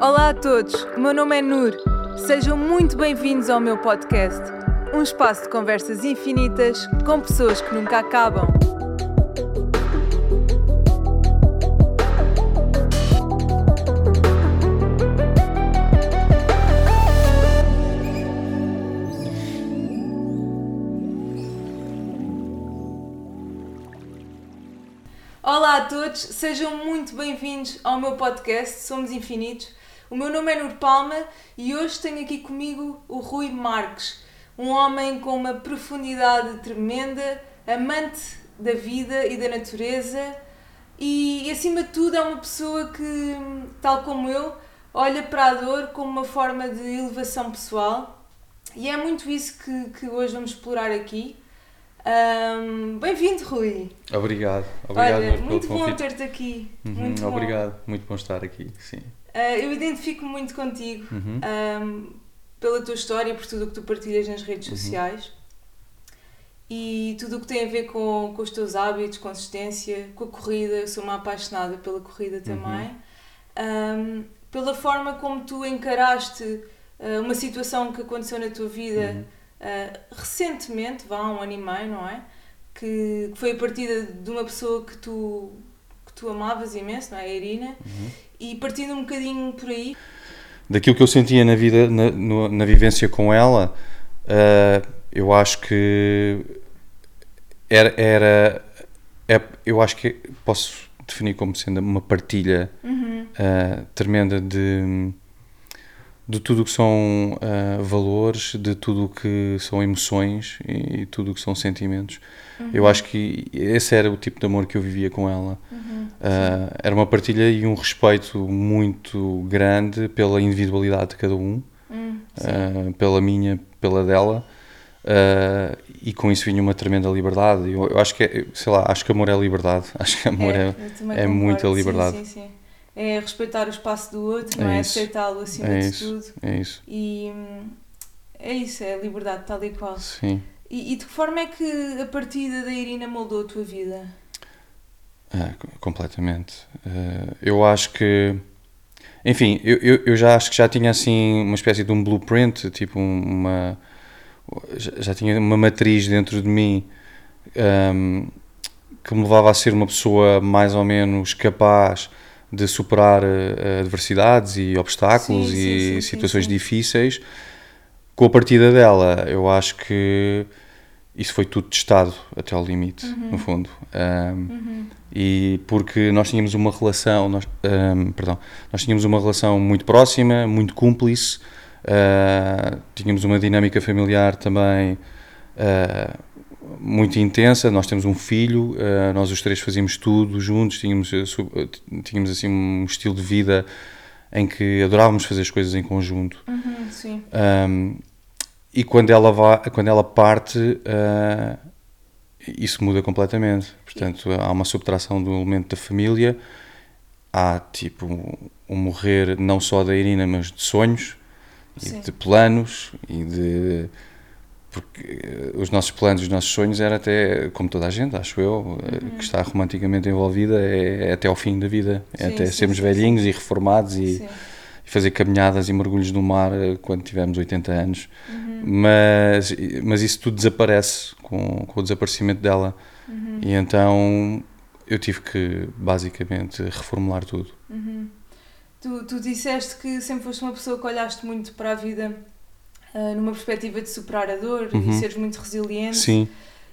Olá a todos, o meu nome é Nur. Sejam muito bem-vindos ao meu podcast. Um espaço de conversas infinitas com pessoas que nunca acabam. Olá a todos, sejam muito bem-vindos ao meu podcast Somos Infinitos. O meu nome é Nur Palma e hoje tenho aqui comigo o Rui Marques, um homem com uma profundidade tremenda, amante da vida e da natureza e, acima de tudo, é uma pessoa que, tal como eu, olha para a dor como uma forma de elevação pessoal e é muito isso que, que hoje vamos explorar aqui. Um, Bem-vindo, Rui. Obrigado. Obrigado Olha, muito bom ter-te aqui. Uhum, muito bom. obrigado, muito bom estar aqui, sim. Uh, eu identifico muito contigo Uhum. um, pela tua história, por tudo o que tu partilhas nas redes Uhum. sociais e tudo o que tem a ver com, com os teus hábitos, consistência, com a corrida. Eu sou uma apaixonada pela corrida Uhum. também. Um, pela forma como tu encaraste uh, uma situação que aconteceu na tua vida Uhum. uh, recentemente, vá, um ano e meio, não é? Que, que foi a partida de uma pessoa que tu, tu amavas imenso, não é? A Irina. Uhum. E partindo um bocadinho por aí, Daquilo que eu sentia na vida, na, no- na vivência com ela, ah, eu acho que era, era é- eu acho que posso definir como sendo uma partilha ah, tremenda de de tudo o que são ah, valores, de tudo o que são emoções e tudo o que são sentimentos. Eu acho que esse era o tipo de amor que eu vivia com ela. Ah, era uma partilha e um respeito muito grande pela individualidade de cada um, Hum, ah, pela minha, pela dela, e com isso vinha uma tremenda liberdade. Eu, eu acho que, é, sei lá, acho que amor é liberdade. Acho que amor é, é concordo, muita sim, liberdade. Sim, sim, É respeitar o espaço do outro, É não é? Aceitá-lo acima é de isso, tudo. é isso. E é isso, é a liberdade tal e qual. Sim. E, e de que forma é que a partida da Irina moldou a tua vida? Ah, co- completamente. Ah, eu acho que. Enfim, eu, eu, eu já acho que já tinha assim uma espécie de um blueprint, tipo um- uma. Já, já tinha uma matriz dentro de mim ahm, que me levava a ser uma pessoa mais ou menos capaz de superar ah, adversidades e obstáculos Sim, e sim, sim, situações difíceis. Com a partida dela, eu acho que isso foi tudo testado até ao limite, no fundo. Ahm, e porque nós tínhamos uma relação, nós, ahm, perdão, nós tínhamos uma relação muito próxima, muito cúmplice, ah, tínhamos uma dinâmica familiar também ah, muito intensa. Nós temos um filho, ah, nós os três fazíamos tudo juntos, tínhamos, ah, t- tínhamos assim um estilo de vida em que adorávamos fazer as coisas em conjunto. Uhum, sim. Um, e quando ela, vai, quando ela parte, uh, isso muda completamente. Portanto, há uma subtração do elemento da família, há tipo um, um morrer não só da Irina, mas de sonhos, e de planos, e de. Porque eh, os nossos planos, os nossos sonhos era até, como toda a gente, acho eu, eh, que está romanticamente envolvida, é, é até ao fim da vida. É Sim, até sim, sermos sim, velhinhos e reformados e, e fazer caminhadas e mergulhos no mar eh, quando tivermos 80 anos. Uhum. Mas, mas isso tudo desaparece com, com o desaparecimento dela. Uhum. E então eu tive que basicamente reformular tudo. Uhum. Tu, tu disseste que sempre foste uma pessoa que olhaste muito para a vida ah, numa perspectiva de superar a dor e Uhum. seres muito resiliente. Sim.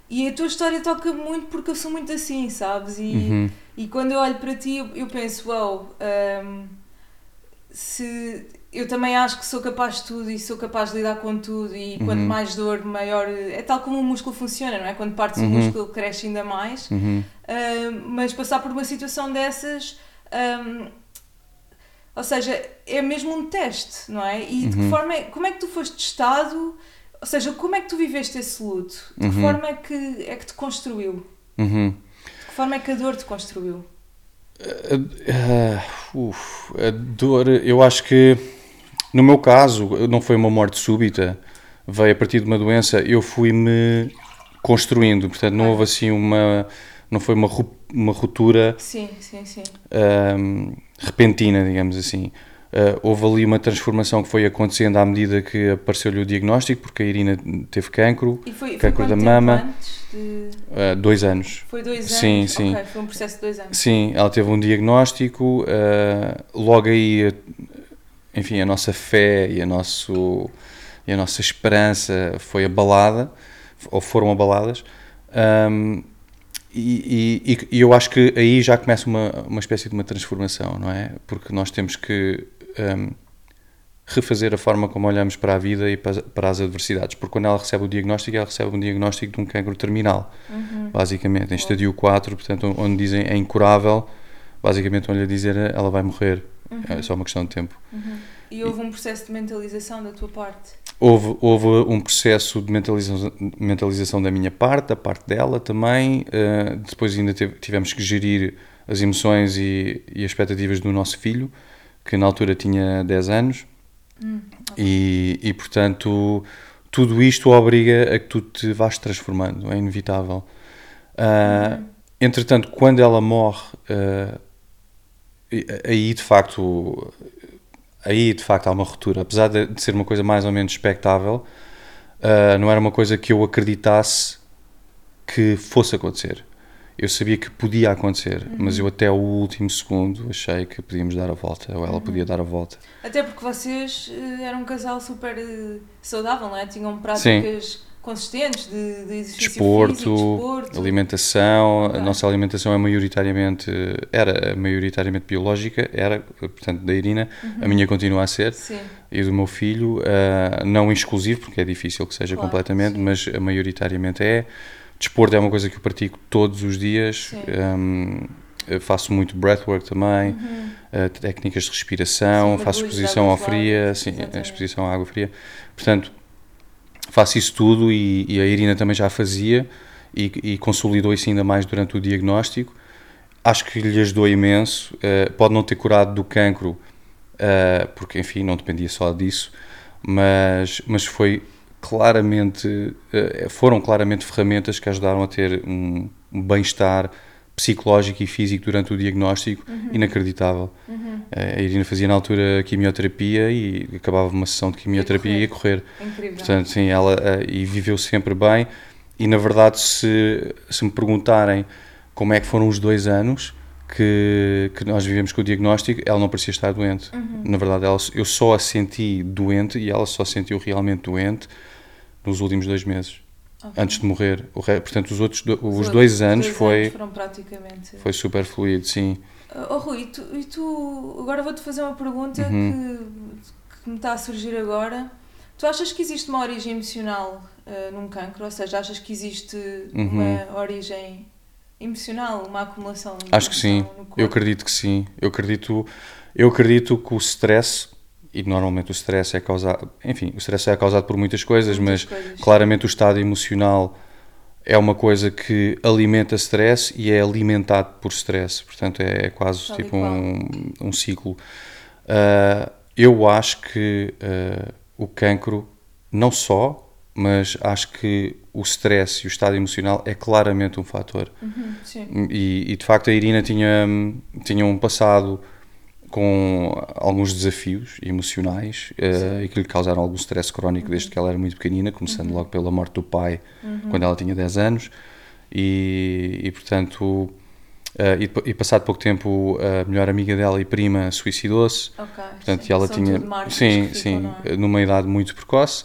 E a tua história toca muito porque eu sou muito assim, sabes? E, Uhum. e quando eu olho para ti, eu, eu penso, uau, ahm, se eu também acho que sou capaz de tudo e sou capaz de lidar com tudo e quanto Uhum. mais dor, maior. É tal como o músculo funciona, não é? Quando partes o Uhum. músculo, ele cresce ainda mais. Uhum. Ahm, mas passar por uma situação dessas. ahm, ou seja, é mesmo um teste, não é? E de que Uhum. forma é, como é que tu foste testado? Ou seja, como é que tu viveste esse luto? De que Uhum. forma é que, é que te construiu? Uhum. De que forma é que a dor te construiu? Ah, uf, a dor, eu acho que no meu caso não foi uma morte súbita, veio a partir de uma doença, eu fui-me construindo, portanto não houve assim uma, não foi uma, uma ruptura Sim, sim, sim. ahm, repentina, digamos assim. Uh, houve ali uma transformação que foi acontecendo à medida que apareceu-lhe o diagnóstico, porque a Irina teve cancro, foi, foi cancro quanto da mama, antes de... uh, dois anos. Foi dois anos? Sim, sim. Ok, foi um processo de dois anos. Sim, ela teve um diagnóstico, uh, logo aí, enfim, a nossa fé e a, nosso, e a nossa esperança foi abalada, ou foram abaladas. Um, e, e, e, eu acho que aí já começa uma, uma espécie de uma transformação, não é? Porque nós temos que um, refazer a forma como olhamos para a vida e para, para, as adversidades. Porque quando ela recebe o diagnóstico, ela recebe um diagnóstico de um cancro terminal, uhum. basicamente, em estadio 4, portanto, onde dizem é incurável, basicamente estão-lhe a dizer ela vai morrer. Uhum. É só uma questão de tempo. Uhum. E houve um processo de mentalização da tua parte? Houve, houve um processo de mentalização, mentalização da minha parte, da parte dela também. Uh, depois ainda teve, tivemos que gerir as emoções e, e, as expectativas do nosso filho, que na altura tinha 10 anos. Hum, e, e, portanto, tudo isto obriga a que tu te vás transformando, é inevitável. Uh, Entretanto, quando ela morre, uh, aí de facto aí de facto há uma ruptura. Apesar de, ser uma coisa mais ou menos expectável, uh, não era uma coisa que eu acreditasse que fosse acontecer. Eu sabia que podia acontecer, uhum. mas eu até o último segundo achei que podíamos dar a volta, ou ela uhum. podia dar a volta. Até porque vocês uh, eram um casal super uh, saudável, não é? Tinham práticas. Sim consistentes de, de desporto, físico, desporto, alimentação. A nossa alimentação é maioritariamente, era maioritariamente biológica, era, portanto, da Irina. Uhum. A minha continua a ser. Sim. E do meu filho, uh, não exclusivo, porque é difícil que seja claro, completamente, sim. mas maioritariamente é. Desporto é uma coisa que eu pratico todos os dias. Um, faço muito breathwork também, uhum. uh, técnicas de respiração, sim, faço exposição ao fria, sim, exposição à água fria. Portanto, faço isso tudo e, e, a Irina também já fazia e, e, consolidou isso ainda mais durante o diagnóstico. Acho que lhe ajudou imenso. Uh, pode não ter curado do cancro, uh, porque enfim, não dependia só disso, mas, mas foi claramente, uh, foram claramente ferramentas que ajudaram a ter um, um bem-estar psicológico e físico durante o diagnóstico uhum. inacreditável. Uhum. A Irina fazia na altura quimioterapia e acabava uma sessão de quimioterapia e ia correr. Incrível. Portanto, sim, ela e viveu sempre bem. E na verdade, se, se me perguntarem como é que foram os dois anos que, que nós vivemos com o diagnóstico, ela não parecia estar doente. Uhum. Na verdade, ela, eu só a senti doente e ela só sentiu realmente doente nos últimos dois meses. Okay. Antes de morrer. O re... Portanto, os outros do... os, os dois anos dois foi. Anos foram praticamente. Foi super fluido, sim. Oh, Rui, e tu, e tu agora vou-te fazer uma pergunta uhum. que, que me está a surgir agora. Tu achas que existe uma origem emocional uh, num cancro? Ou seja, achas que existe uhum. uma origem emocional, uma acumulação? Acho que sim. Eu acredito que sim. Eu acredito, eu acredito que o stress e normalmente o stress é causado, enfim, o stress é causado por muitas coisas, muitas mas coisas. claramente o estado emocional é uma coisa que alimenta stress e é alimentado por stress, portanto é, quase Tal tipo um, um ciclo. Uh, eu acho que uh, o cancro, não só, mas acho que o stress e o estado emocional é claramente um fator. Uhum, e, e, de facto a Irina tinha, tinha um passado com alguns desafios emocionais uh, e que lhe causaram algum stress crónico uhum. desde que ela era muito pequenina, começando uhum. logo pela morte do pai uhum. quando ela tinha 10 anos e, e portanto uh, e, e, passado pouco tempo a melhor amiga dela e prima suicidou-se okay, portanto sim. ela São tinha sim sim é? numa idade muito precoce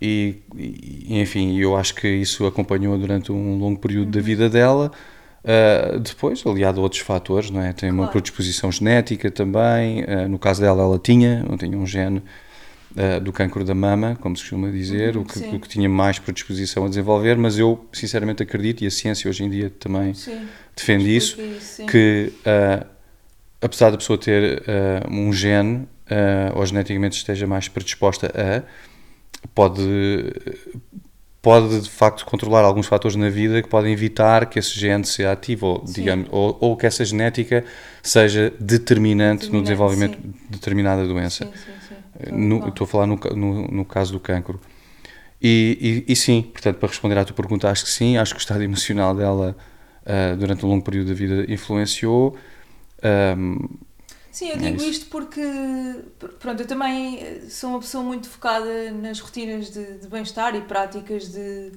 e, e, enfim eu acho que isso acompanhou durante um longo período da uhum. vida dela Uh, depois, aliado a outros fatores, não é? tem claro. uma predisposição genética também. Uh, no caso dela, ela tinha, tinha um gene uh, do cancro da mama, como se costuma dizer, uhum, o, que, o, que, tinha mais predisposição a desenvolver. Mas eu, sinceramente, acredito, e a ciência hoje em dia também sim. defende isso, isso que apesar da pessoa ter um gene ou geneticamente esteja mais predisposta a, pode pode de facto controlar alguns fatores na vida que podem evitar que esse gene seja ativo, ou, digamos, ou, ou, que essa genética seja determinante, determinante no desenvolvimento sim. de determinada doença. Sim, sim, no, estou a falar no, no, no, caso do cancro. E, e, e, sim, portanto, para responder à tua pergunta, acho que sim, acho que o estado emocional dela uh, durante um longo período da vida influenciou. Um, Sim, eu É digo isso. isto porque, pr- pronto, eu também eh, sou uma pessoa muito focada nas rotinas de, de bem-estar e práticas de,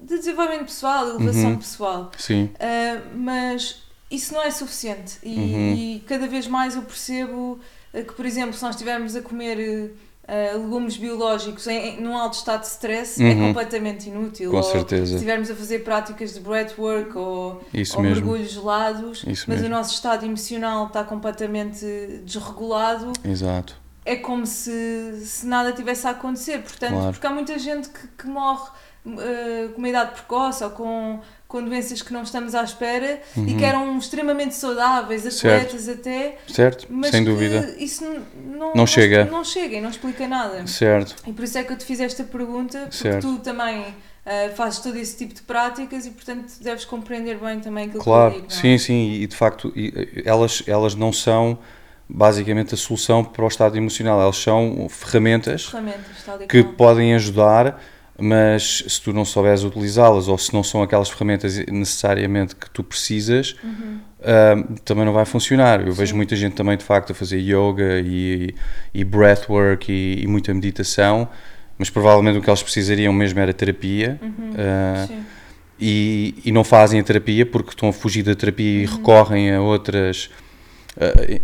de desenvolvimento pessoal, elevação Uhum. pessoal. Sim, Uh, mas isso não é suficiente e, Uhum. e cada vez mais eu percebo uh, que, por exemplo, se nós estivermos a comer uh, legumes biológicos em, em- num alto estado de stress, é Uhum. completamente inútil. com Ou certeza. se estivermos a fazer práticas de breathwork ou, Isso ou mesmo. mergulhos gelados, Isso mas mesmo. o nosso estado emocional está completamente desregulado, Exato. é como se, se nada tivesse a acontecer. Portanto, Claro. porque há muita gente que, que morre eh, com uma idade precoce ou com, com doenças que não estamos à espera e que eram extremamente saudáveis, Uhum. Certo. atletas até, Certo? mas Sem dúvida. isso não, Não chega. Não chega e não explica nada. Certo. E por isso é que eu te fiz esta pergunta, porque Certo. tu também eh, fazes todo esse tipo de práticas e, portanto, deves compreender bem também aquilo Claro, que eu digo. não é? sim, sim, e de facto e, e, elas, elas não são basicamente a solução para o estado emocional, elas são ferramentas Ferramentas, que podem ajudar, mas se tu não souberes utilizá-las ou se não são aquelas ferramentas necessariamente que tu precisas, ah, também não vai funcionar. Eu vejo Sim. muita gente também de facto a fazer yoga e, e breathwork e, e muita meditação, mas provavelmente o que elas precisariam mesmo era terapia. ah, Sim. e, e não fazem a terapia porque estão a fugir da terapia e recorrem a outras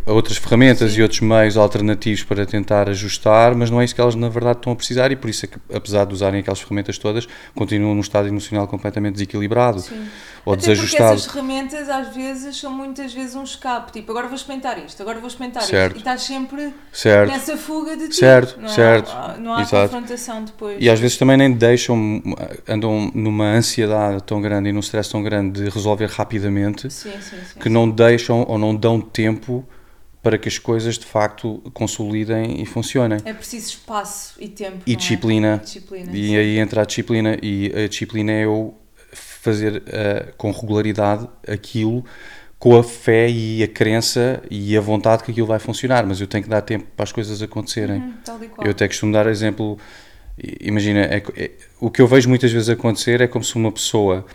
a outras ferramentas Sim. e outros meios alternativos para tentar ajustar, mas não é isso que elas na verdade estão a precisar e por isso é que apesar de usarem aquelas ferramentas todas, continuam num estado emocional completamente desequilibrado Sim. ou Até porque desajustado. essas ferramentas às vezes são muitas vezes um escape, tipo agora vou experimentar isto, agora vou experimentar Certo. isto e estás sempre Certo. nessa fuga de ti, Certo, não é? certo. Não há Exato. confrontação depois. E às vezes também nem deixam, andam numa ansiedade tão grande e num stress tão grande de resolver rapidamente sim. que não deixam ou não dão tempo para que as coisas de facto consolidem e funcionem. É preciso espaço e tempo. E não é? disciplina. E disciplina. Aí entra a disciplina, e a disciplina é eu fazer eh, com regularidade aquilo com a fé e a crença e a vontade que aquilo vai funcionar, mas eu tenho que dar tempo para as coisas acontecerem. Uhum. Eu até costumo dar exemplo, imagina, é é- o que eu vejo muitas vezes acontecer é como se uma pessoa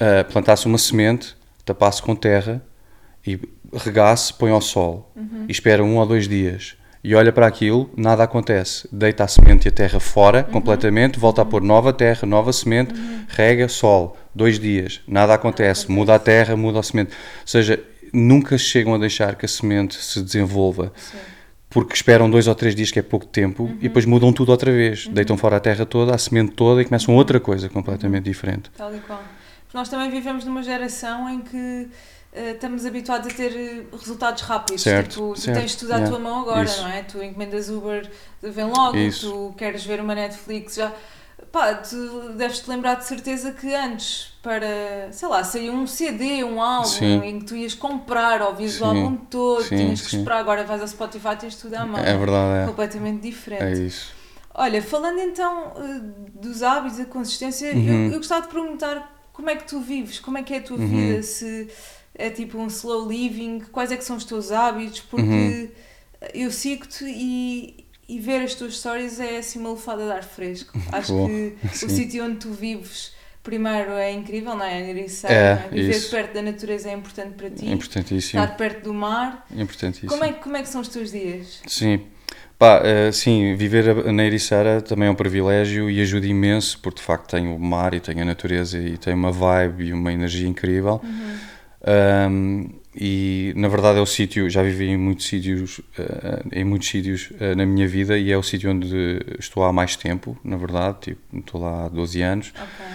ah, plantasse uma semente, tapasse com terra e regasse, põe ao sol Uhum. e espera um ou dois dias e olha para aquilo, nada acontece. Deita a semente e a terra fora Uhum. completamente, volta a pôr nova terra, nova semente, rega, sol, dois dias, nada acontece, muda a terra, muda a semente. Ou seja, nunca chegam a deixar que a semente se desenvolva Sim. porque esperam dois ou três dias, que é pouco tempo, e depois mudam tudo outra vez. Deitam fora a terra toda, a semente toda e começam outra coisa completamente diferente. Tal e qual. Nós também vivemos numa geração em que eh, estamos habituados a ter eh, resultados rápidos. Certo, tipo, tu certo, tens tudo à yeah. tua mão agora, Isso. não é? Tu encomendas Uber, vem logo, Isso. tu queres ver uma Netflix, já. Pá, tu deves-te lembrar de certeza que antes, para, sei lá, sair um CD, um álbum, Sim. em que tu ias comprar, ouvias o álbum todo, sim, tinhas que sim. esperar, agora vais ao Spotify, tens tudo à mão. É verdade, Completamente é. diferente. É isso. Olha, falando então eh, dos hábitos, da consistência, Uhum. eu, eu gostava de perguntar como é que tu vives, como é que é a tua Uhum. vida, se é tipo um slow living, quais é que são os teus hábitos, porque Uhum. eu sigo-te e, e ver as tuas histórias é assim uma lefada de ar fresco. Acho Boa. que Sim. o sítio onde tu vives, primeiro, é incrível, não é? Ericeira, É, não é? Viver isso. perto da natureza é importante para ti, É importantíssimo. estar perto do mar. Importantíssimo. Como é, que- como é que são os teus dias? Sim. Pá, eh, sim, viver na Ericeira também é um privilégio e ajuda imenso, porque de facto tenho o mar e tenho a natureza e tenho uma vibe e uma energia incrível. Um, e na verdade é o sítio, já vivi em muitos sítios, eh, em muitos sítios eh, na minha vida e é o sítio onde estou há mais tempo, na verdade, tipo, estou lá há 12 anos. Ok.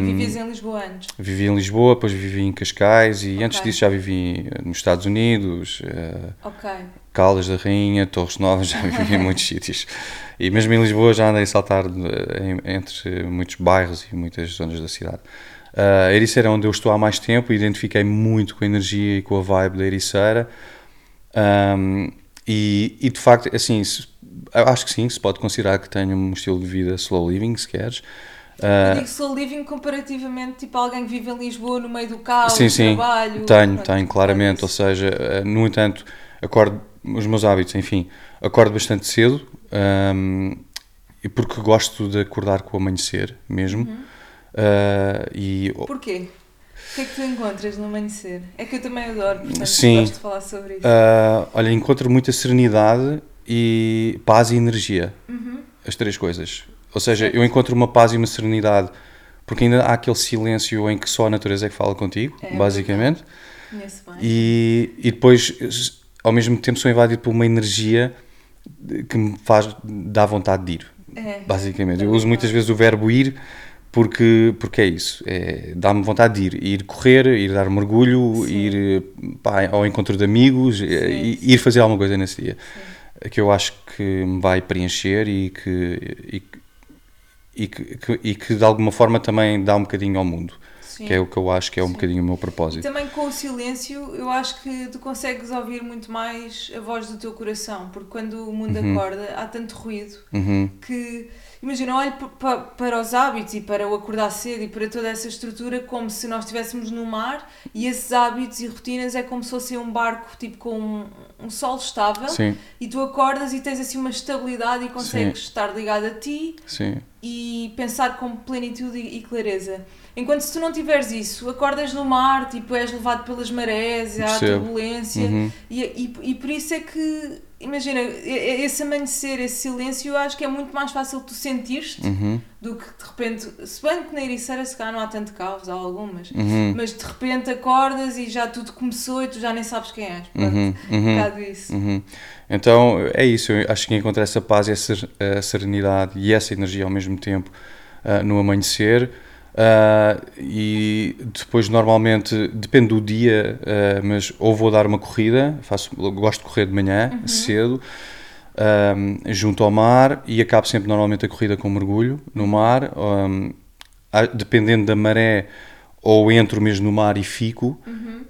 Um, E vivias em Lisboa antes? Vivi em Lisboa, depois vivi em Cascais e antes Ok. disso já vivi nos Estados Unidos, eh, Ok. Caldas da Rainha, Torres Novas, já vivi em muitos sítios. E mesmo em Lisboa já andei a saltar entre muitos bairros e muitas zonas da cidade. Uh, a Ericeira é onde eu estou há mais tempo, identifiquei muito com a energia e com a vibe da Ericeira. Um, e, e de facto, assim, se- eu acho que sim, se pode considerar que tenho um estilo de vida slow living, se queres. Eu Uh, digo slow living comparativamente, tipo alguém que vive em Lisboa no meio do caos, Sim, do sim, trabalho. tenho, tenho, claramente. Ou isso. seja, eh, no entanto, acordo, os meus hábitos, enfim, acordo bastante cedo ahm, e porque gosto de acordar com o amanhecer mesmo. Uhum. Ah, e Porquê? O que é que tu encontras no amanhecer? É que eu também adoro, portanto Sim. gosto de falar sobre isso. Ah, olha, encontro muita serenidade e paz e energia. Uhum. As três coisas. Ou seja, eu encontro uma paz e uma serenidade porque ainda há aquele silêncio em que só a natureza é que fala contigo, É basicamente. Conheço bem. E, e depois, ao mesmo tempo, sou invadido por uma energia que me faz dar vontade de ir. É. Basicamente, eu uso muitas vezes o verbo ir porque, porque é isso, é, dá-me vontade de ir, ir correr, ir dar um mergulho, Sim. ir pá, ao encontro de amigos, eh, sim. ir fazer alguma coisa nesse dia, que eu acho que me vai preencher e que, e, e que- e que de alguma forma também dá um bocadinho ao mundo, Sim. que é o que eu acho que é um Sim. bocadinho o meu E propósito. também com o silêncio, eu acho que tu consegues ouvir muito mais a voz do teu coração, porque quando o mundo acorda há tanto ruído Uhum, que, imagina, olho pa- pa- para os hábitos e para o acordar cedo e para toda essa estrutura como se nós estivéssemos no mar e esses hábitos e rotinas é como se fosse um barco tipo com um, um solo estável Sim, e tu acordas e tens assim uma estabilidade e consegues estar ligado a ti sim, e pensar com plenitude e, clareza. Enquanto se tu não tiveres isso, acordas no mar, tipo, és levado pelas marés, há turbulência Uhum. e, e, e por isso é que, imagina, esse amanhecer, esse silêncio, eu acho que é muito mais fácil tu sentir-te uhum, do que de repente, se bem que na Ericeira se calhar não há tanto caos, há algumas, uhum, mas de repente acordas e já tudo começou e tu já nem sabes quem és. Pronto, uhum, um uhum. bocado isso. Uhum. Então é isso, eu acho que encontrar essa paz e essa eh, serenidade e essa energia ao mesmo tempo ah, no amanhecer. Ah, e depois normalmente depende do dia, ah, mas ou vou dar uma corrida, faço, gosto de correr de manhã cedo, ah, junto ao mar e acabo sempre normalmente a corrida com mergulho no mar, ah, dependendo da maré ou entro mesmo no mar e fico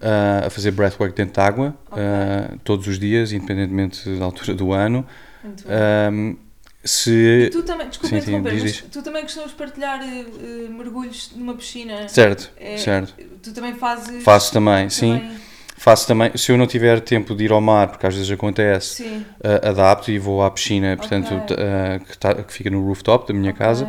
ah, a fazer breathwork dentro de água Ok. ah, todos os dias, independentemente da altura do ano. Bem. Se. Tu também, desculpa Sim, sim, diz, tu também costumas partilhar eh, mergulhos numa piscina? Certo, É, certo. Tu também fazes. Faço também, sim. também- Faço também. Se eu não tiver tempo de ir ao mar, porque às vezes acontece, ah, adapto e vou à piscina, Ok. portanto, ah, que, tá- que fica no rooftop da minha Ok. casa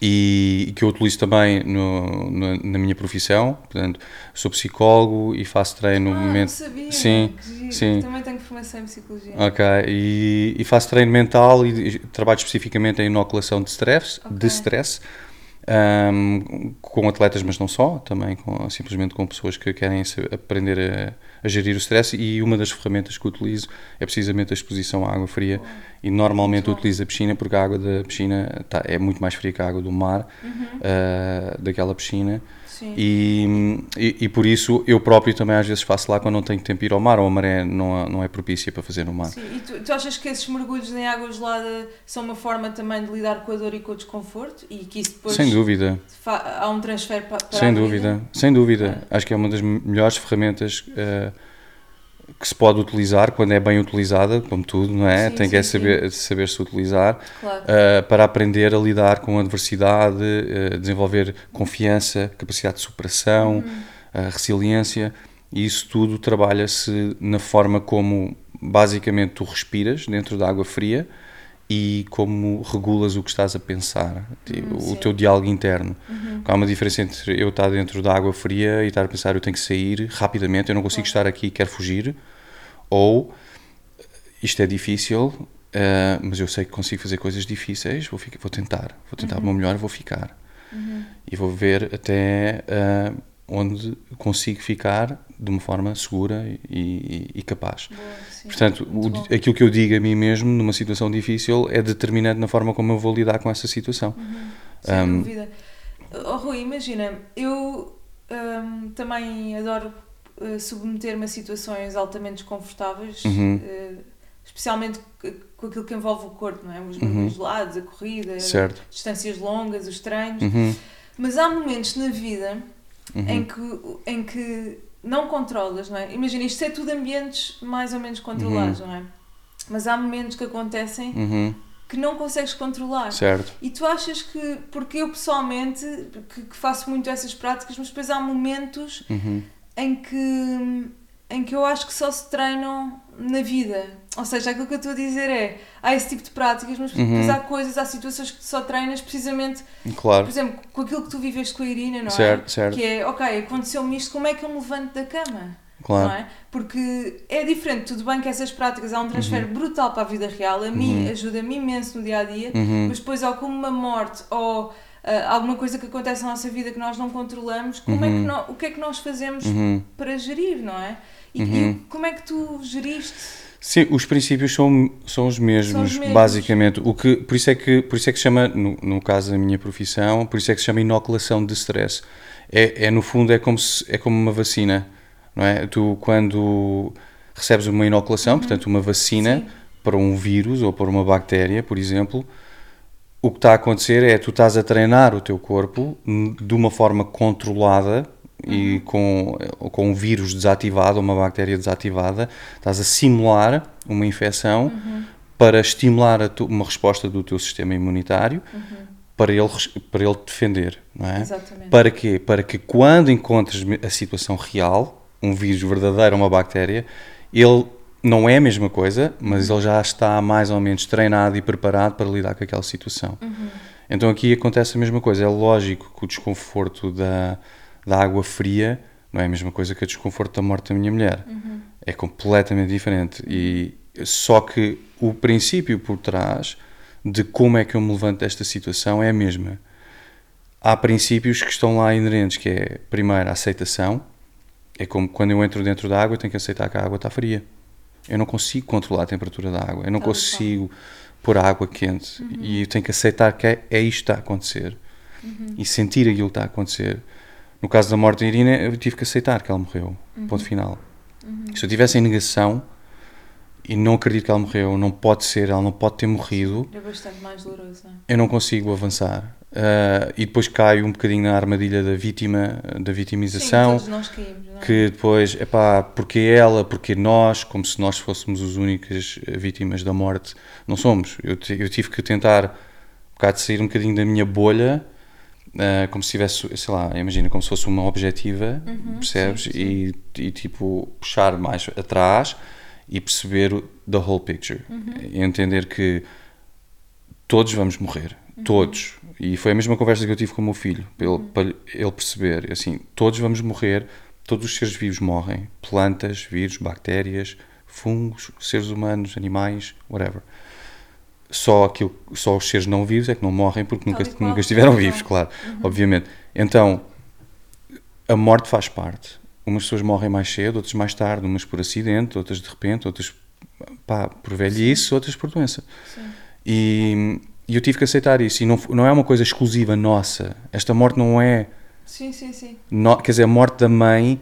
e, que eu utilizo também no, no- na minha profissão. Portanto, sou psicólogo e faço treino Ah, no não momento. sabia. Sim, sim. Também tenho formação em psicologia. Ok, e, e faço treino mental e, trabalho especificamente em inoculação de stress, de Ok. stress ahm, com atletas, mas não só, também com, simplesmente com pessoas que querem aprender a, gerir o stress. E uma das ferramentas que utilizo é precisamente a exposição à água fria. E normalmente utilizo a piscina porque a água da piscina tá- é muito mais fria que a água do mar, Uhum. ah, daquela piscina. E, e, e por isso eu próprio também às vezes faço lá quando não tenho tempo de ir ao mar ou a maré não, não é propícia para fazer no mar. Sim, E tu, tu achas que esses mergulhos em água gelada são uma forma também de lidar com a dor e com o desconforto? E que isso depois Sem dúvida, há um transfer pa- para, sem dúvida, sem dúvida. Acho que é uma das melhores ferramentas eh, que se pode utilizar quando é bem utilizada, como tudo, não é? Sim, Tem que é sim, saber, saber se utilizar Claro. eh, para aprender a lidar com a adversidade, eh, desenvolver confiança, capacidade de superação, Uhum. a resiliência. E isso tudo trabalha-se na forma como basicamente tu respiras dentro da água fria e como regulas o que estás a pensar, tipo, Hum, o teu diálogo interno. Uhum. Há uma diferença entre eu estar dentro da água fria e estar a pensar eu tenho que sair rapidamente, eu não consigo estar aqui, quero fugir, ou isto é difícil, eh, mas eu sei que consigo fazer coisas difíceis, vou, ficar, vou tentar, vou tentar o meu melhor, vou ficar. Uhum. E vou ver até eh, onde consigo ficar de uma forma segura e, e- e capaz. Boa. Portanto, o- aquilo que eu digo a mim mesmo numa situação difícil é determinante na forma como eu vou lidar com essa situação. Sem Um, dúvida. Oh, Rui, imagina, eu hum, também adoro uh, submeter-me a situações altamente desconfortáveis, Uhum. uh, especialmente com aquilo que envolve o corpo, não é? Os Uhum. gelados, a corrida, Certo. distâncias longas, os treinos. Uhum, Mas há momentos na vida uhum. em, que, em que não controlas, não é? Imagina, isto é tudo ambientes mais ou menos controlados, não é? Mas há momentos que acontecem Uhum, que não consegues controlar. certo. E tu achas que, porque eu pessoalmente, que, que faço muito essas práticas, mas depois há momentos Uhum, em que em que eu acho que só se treinam na vida. Ou seja, aquilo que eu estou a dizer é, há esse tipo de práticas, mas Uhum. depois há coisas, há situações que só treinas precisamente, Claro. por exemplo, com aquilo que tu viveste com a Irina, não é? Certo, certo. Que é, ok, aconteceu-me isto, como é que eu me levanto da cama? Claro. Não é? Porque é diferente, tudo bem que essas práticas há um transfer Uhum. brutal para a vida real, a mim ajuda-me imenso no dia a dia, Uhum. mas depois, ao como uma morte ou ah, alguma coisa que acontece na nossa vida que nós não controlamos, como é que nó- o que é que nós fazemos Uhum. para gerir, não é? E, e como é que tu geriste? Sim, os princípios são, são os mesmos, São os mesmos. basicamente. O que, por, isso é que, por isso é que se chama, no, no caso da minha profissão, por isso é que se chama inoculação de stress. É, é no fundo, é como, se, é como uma vacina, não é? Tu, quando recebes uma inoculação, portanto, uma vacina Uhum. Sim. para um vírus ou para uma bactéria, por exemplo, o que está a acontecer é tu estás a treinar o teu corpo de uma forma controlada e com, com um vírus desativado, uma bactéria desativada, estás a simular uma infecção para estimular uma resposta do teu sistema imunitário para, ele, para ele te defender, não é? Exatamente. Para quê? Para que quando encontres a situação real, um vírus verdadeiro, uma bactéria, ele não é a mesma coisa, mas ele já está mais ou menos treinado e preparado para lidar com aquela situação. Então aqui acontece a mesma coisa. É lógico que o desconforto da, da água fria não é a mesma coisa que o desconforto da morte da minha mulher. É completamente diferente. E só que o princípio por trás de como é que eu me levanto desta situação é a mesma. Há princípios que estão lá inerentes, que é, primeiro, a aceitação. É como quando eu entro dentro da água, eu tenho que aceitar que a água está fria. Eu não consigo controlar a temperatura da água. Eu não e consigo pôr a água quente. E eu tenho que aceitar que é, é isto que está a acontecer. E sentir aquilo que está a acontecer. No caso da morte da Irina, eu tive que aceitar que ela morreu. Ponto final. Se eu tivesse em negação e não acredito que ela morreu, não pode ser, ela não pode ter morrido, É bastante mais doloroso, não é? eu não consigo avançar. Ah, e depois caio um bocadinho na armadilha da vítima, da Sim, vitimização, todos nós caímos, não é? que depois, epá, porque ela, porque nós, como se nós fôssemos as únicas eh, vítimas da morte. Não somos. Eu, eu tive que tentar um bocado sair um bocadinho da minha bolha, ah, como se tivesse, sei lá, imagina, como se fosse uma objetiva, percebes? E, e tipo, puxar mais atrás e perceber o- the whole picture. E entender que todos vamos morrer, todos. E foi a mesma conversa que eu tive com o meu filho, para ele, para ele perceber, assim, todos vamos morrer, todos os seres vivos morrem, plantas, vírus, bactérias, fungos, seres humanos, animais, whatever. Só, aquilo, só os seres não vivos é que não morrem porque nunca, qual, nunca estiveram vivos, claro, obviamente. Então, a morte faz parte. Umas pessoas morrem mais cedo, outras mais tarde, umas por acidente, outras de repente, outras pá, por velhice, outras por doença. Sim. E, e eu tive que aceitar isso. E não, não é uma coisa exclusiva nossa. Esta morte não é. Sim, sim, sim. no- quer dizer, a morte da mãe,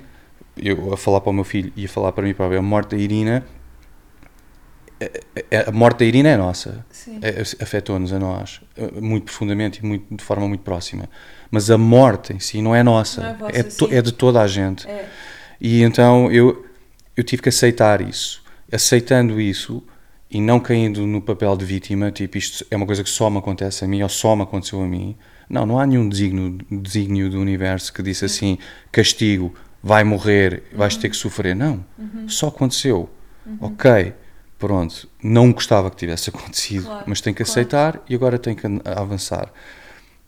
eu a falar para o meu filho e a falar para mim próprio, a morte da Irina. A- a- A morte da Irina é nossa. É- Afetou-nos a nós, eh, muito profundamente e muito, de forma muito próxima. Mas a morte em si não é nossa. Não é vossa, é, to- é de toda a gente. É. E então eu, eu tive que aceitar isso. Aceitando isso e não caindo no papel de vítima, tipo, isto é uma coisa que só me acontece a mim ou só me aconteceu a mim. Não, não há nenhum desígnio, desígnio do universo que disse assim: castigo, vai morrer, vais ter que sofrer. Não, só aconteceu. Ok, pronto, não gostava que tivesse acontecido, Claro, mas tenho que claro. aceitar e agora tenho que an- avançar.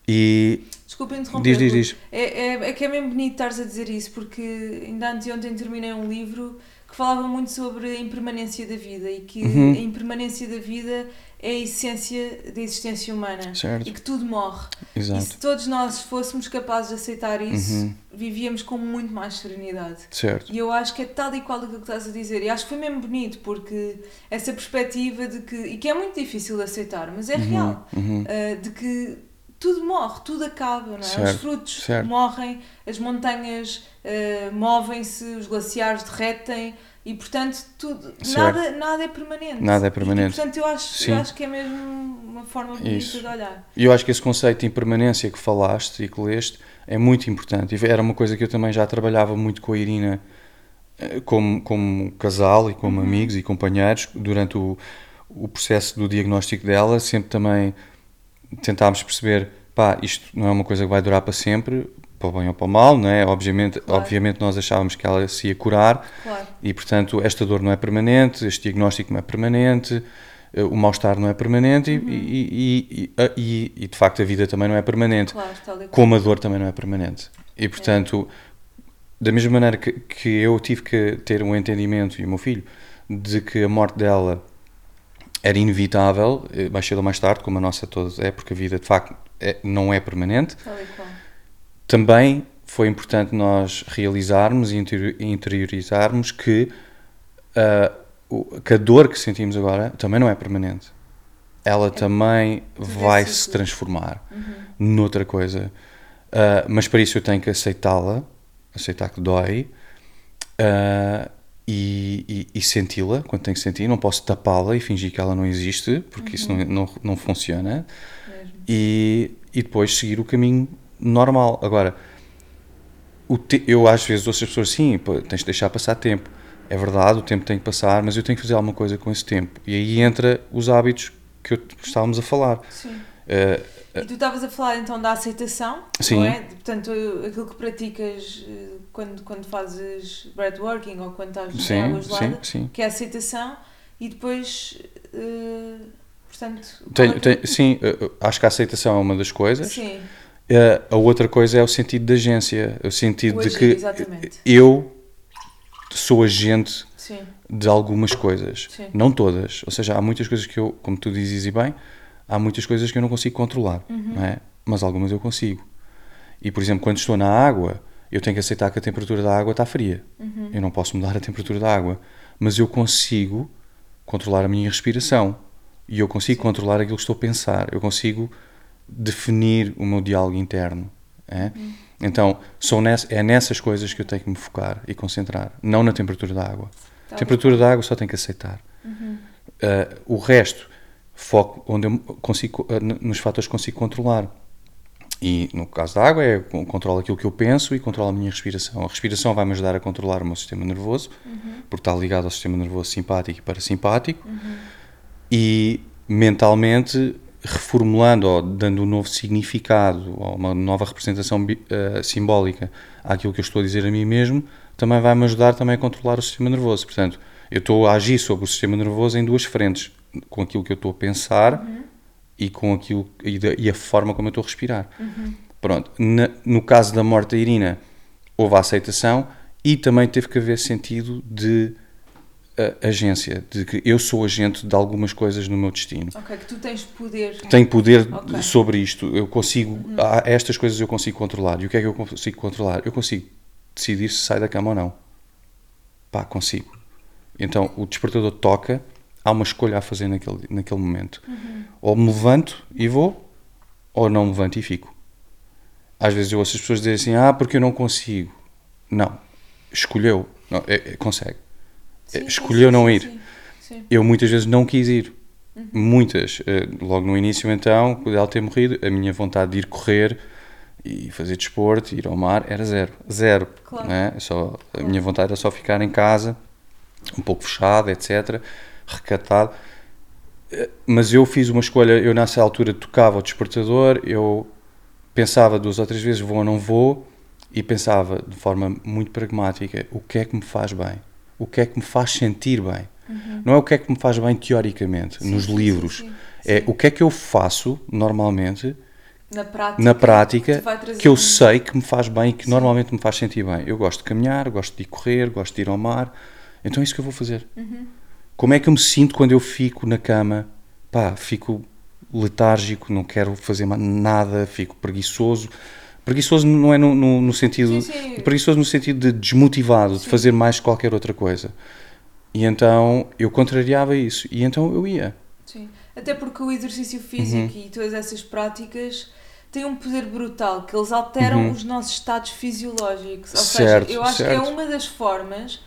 E Desculpa interromper. Diz, diz, diz. É, é, é que é mesmo bonito estares a dizer isso, porque ainda anteontem terminei um livro que falava muito sobre a impermanência da vida e que Uhum. a impermanência da vida é a essência da existência humana Certo. e que tudo morre. E exato, se todos nós fôssemos capazes de aceitar isso, Uhum. vivíamos com muito mais serenidade. certo. E eu acho que é tal e qual aquilo que estás a dizer. E acho que foi mesmo bonito, porque essa perspectiva de que. e que é muito difícil de aceitar, mas é real. Uhum. uh, de que tudo morre, tudo acaba, não é? Certo, Os frutos certo. morrem, as montanhas uh, movem-se, os glaciares derretem e, portanto, tudo, Certo. nada, nada é permanente. Nada é permanente. E, portanto, eu acho, eu acho que é mesmo uma forma bonita Isso. de olhar. E eu acho que esse conceito de impermanência que falaste e que leste é muito importante. E era uma coisa que eu também já trabalhava muito com a Irina eh, como, como casal e como amigos e companheiros durante o, o processo do diagnóstico dela. Sempre também tentámos perceber, pá, isto não é uma coisa que vai durar para sempre, para bem ou para mal, não é? Obviamente, Claro. obviamente nós achávamos que ela se ia curar Claro. e, portanto, esta dor não é permanente, este diagnóstico não é permanente, eh, o mal-estar não é permanente e- Uhum. e, e, e, e, e, de facto, a vida também não é permanente, Claro, como a dor também não é permanente. E, portanto, da mesma maneira que, que eu tive que ter um entendimento, e o meu filho, de que a morte dela era inevitável, eh, mais cedo ou mais tarde, como a nossa todos é, porque a vida, de facto, é- não é permanente, Está ali qual. Também foi importante nós realizarmos e interior- interiorizarmos que, o- que a dor que sentimos agora também não é permanente. Ela também vai se transformar noutra coisa. Ah, mas para isso eu tenho que aceitá-la, aceitar que dói ah, e, e- e senti-la quando tenho que sentir. Não posso tapá-la e fingir que ela não existe, porque isso não, não, não funciona Mesmo. e, e depois seguir o caminho normal. Agora, o te- eu às vezes ouço as pessoas sim, pô, tens de deixar passar tempo. É verdade, o tempo tem que passar, mas eu tenho que fazer alguma coisa com esse tempo. E aí entra os hábitos que eu- estávamos a falar. Sim. Eh, E tu estavas a falar então da aceitação, Sim. não é? Portanto, aquilo que praticas eh, quando, quando fazes breathworking ou quando estás sim, água sim, gelada, sim. que é a aceitação e depois, eh, portanto... qual é Tenho- tenho- sim, acho que a aceitação é uma das coisas. Sim, a outra coisa é o sentido de agência, o sentido de que exatamente. eu sou agente sim, de algumas coisas, Sim. não todas. Ou seja, há muitas coisas que eu, como tu dizes e bem, há muitas coisas que eu não consigo controlar, Uhum. não é? Mas algumas eu consigo. E por exemplo, quando estou na água, eu tenho que aceitar que a temperatura da água está fria. Uhum. Eu não posso mudar a temperatura da água, mas eu consigo controlar a minha respiração e eu consigo controlar aquilo que estou a pensar. Eu consigo definir o meu diálogo interno. É? Uhum. Então, são ness- é nessas coisas que eu tenho que me focar e concentrar, não na temperatura da água. Tá a temperatura da água só tem que aceitar. Uh, o resto, foco onde eu consigo, n- nos fatores que consigo controlar. E no caso da água, é con- controlo aquilo que eu penso e controlo a minha respiração. A respiração vai me ajudar a controlar o meu sistema nervoso, porque está ligado ao sistema nervoso simpático e parasimpático. E mentalmente, reformulando ou dando um novo significado ou uma nova representação uh, simbólica àquilo que eu estou a dizer a mim mesmo, também vai me ajudar também a controlar o sistema nervoso. Portanto, eu estou a agir sobre o sistema nervoso em duas frentes, com aquilo que eu estou a pensar e com aquilo e, da- e a forma como eu estou a respirar. Pronto. Na- no caso da morte da Irina, houve a aceitação e também teve que haver sentido de agência, de que eu sou agente de algumas coisas no meu destino. Ok, que tu tens poder. Tenho poder Ok. sobre isto. Eu consigo. há- estas coisas eu consigo controlar. E o que é que eu consigo controlar? Eu consigo decidir se sai da cama ou não. Pá, consigo. Então o despertador toca, há uma escolha a fazer naquele, naquele momento. Ou me levanto e vou, ou não me levanto e fico. Às vezes eu ouço as pessoas dizerem assim: ah, porque eu não consigo. Não. Escolheu. Não, é- é- consegue. Sim, sim, escolheu sim, não ir. Eu muitas vezes não quis ir. Muitas. Eh, Logo no início, então, quando ela ter morrido, a minha vontade de ir correr e fazer desporto, ir ao mar, era zero. Zero. Claro. Né? Só, a minha vontade era só ficar em casa, um pouco fechado, etc. Recatado. Eh, Mas eu fiz uma escolha. Eu, nessa altura, tocava o despertador, eu pensava duas ou três vezes vou ou não vou, e pensava de forma muito pragmática o que é que me faz bem, o que é que me faz sentir bem. Não é o que é que me faz bem teoricamente, Sim, nos livros. sim, sim. É o que é que eu faço normalmente, Na prática, na prática, trazer que eu sei que me faz bem e que normalmente me faz sentir bem. Eu gosto de caminhar, gosto de ir correr, gosto de ir ao mar. Então é isso que eu vou fazer. Uhum. Como é que eu me sinto quando eu fico na cama? Pá, fico letárgico, não quero fazer nada, fico preguiçoso. Preguiçoso não é no, no, no sentido. Sim, sim. Preguiçoso no sentido de desmotivado, de fazer mais qualquer outra coisa. E então eu contrariava isso. E então eu ia. Sim. Até porque o exercício físico Uhum. e todas essas práticas têm um poder brutal, que eles alteram Uhum. os nossos estados fisiológicos. Ou Certo, seja, eu acho que certo. é uma das formas